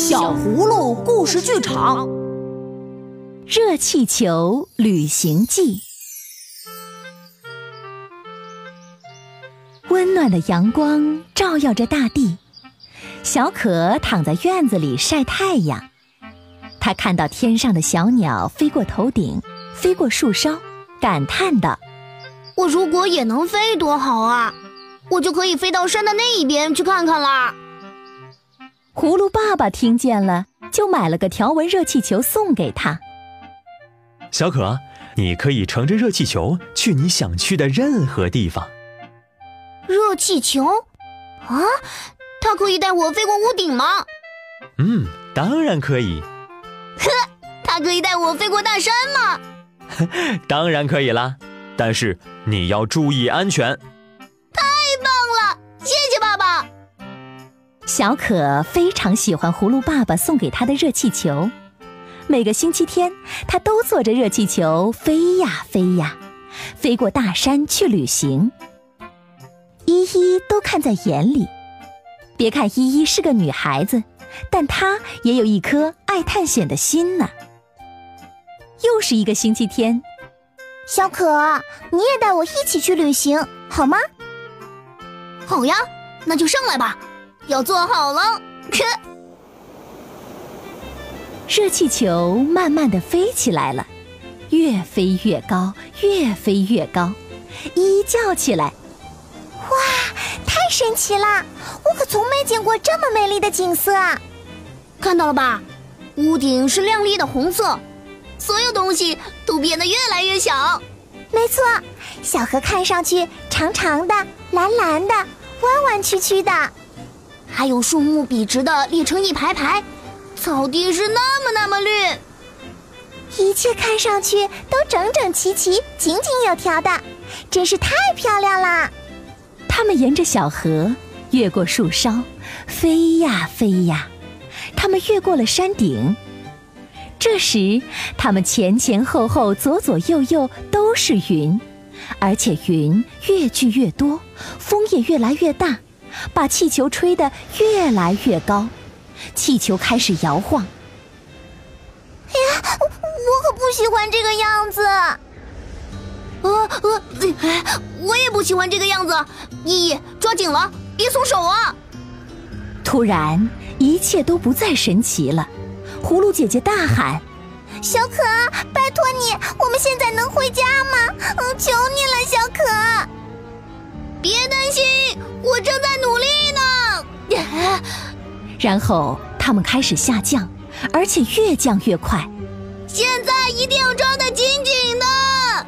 小葫芦故事剧场，《热气球旅行记》。温暖的阳光照耀着大地，小可躺在院子里晒太阳。他看到天上的小鸟飞过头顶，飞过树梢，感叹道：“我如果也能飞多好啊！我就可以飞到山的那一边去看看啦。”葫芦爸爸听见了，就买了个条纹热气球送给他。小可，你可以乘着热气球去你想去的任何地方。热气球？啊，它可以带我飞过屋顶吗？嗯，当然可以。呵，它可以带我飞过大山吗？当然可以啦，但是你要注意安全。小可非常喜欢葫芦爸爸送给他的热气球，每个星期天，他都坐着热气球飞呀飞呀，飞过大山去旅行。依依都看在眼里，别看依依是个女孩子，但她也有一颗爱探险的心呢。又是一个星期天，小可，你也带我一起去旅行好吗？好呀，那就上来吧。要做好了，热气球慢慢的飞起来了，越飞越高，越飞越高。依依叫起来：“哇，太神奇了！我可从没见过这么美丽的景色。看到了吧？屋顶是亮丽的红色，所有东西都变得越来越小。没错，小河看上去长长的、蓝蓝的、弯弯曲曲的。”还有树木笔直的列成一排排，草地是那么那么绿，一切看上去都整整齐齐、井井有条的，真是太漂亮啦！他们沿着小河，越过树梢，飞呀飞呀，他们越过了山顶。这时，他们前前后后、左左右右都是云，而且云越聚越多，风也越来越大。把气球吹得越来越高，气球开始摇晃。哎呀，我可不喜欢这个样子。呃呃，我也不喜欢这个样子。依依，抓紧了，别松手啊！突然，一切都不再神奇了。葫芦姐姐大喊：“小可，拜托你，我们现在能回家吗？嗯，求你了，小可。”然后他们开始下降，而且越降越快。现在一定要抓得紧紧的。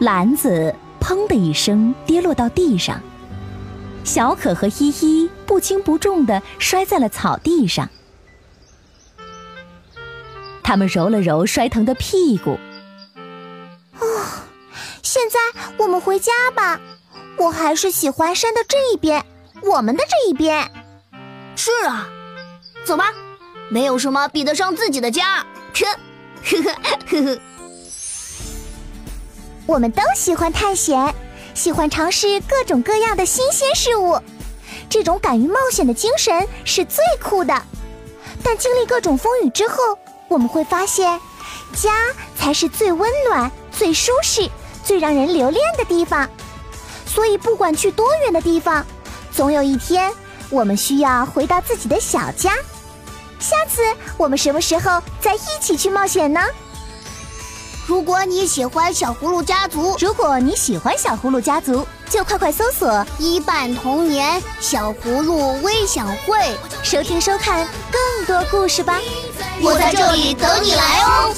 篮子砰的一声跌落到地上，小可和依依不轻不重的摔在了草地上。他们揉了揉摔疼的屁股。哦，现在我们回家吧。我还是喜欢山的这一边，我们的这一边。是啊，走吧，没有什么比得上自己的家。呵呵呵呵。我们都喜欢探险，喜欢尝试各种各样的新鲜事物，这种敢于冒险的精神是最酷的。但经历各种风雨之后，我们会发现，家才是最温暖、最舒适、最让人留恋的地方。所以，不管去多远的地方，总有一天我们需要回到自己的小家。下次我们什么时候再一起去冒险呢？如果你喜欢小葫芦家族，如果你喜欢小葫芦家族，就快快搜索“一半童年小葫芦微享会”，收听收看更多故事吧。我在这里等你来哦。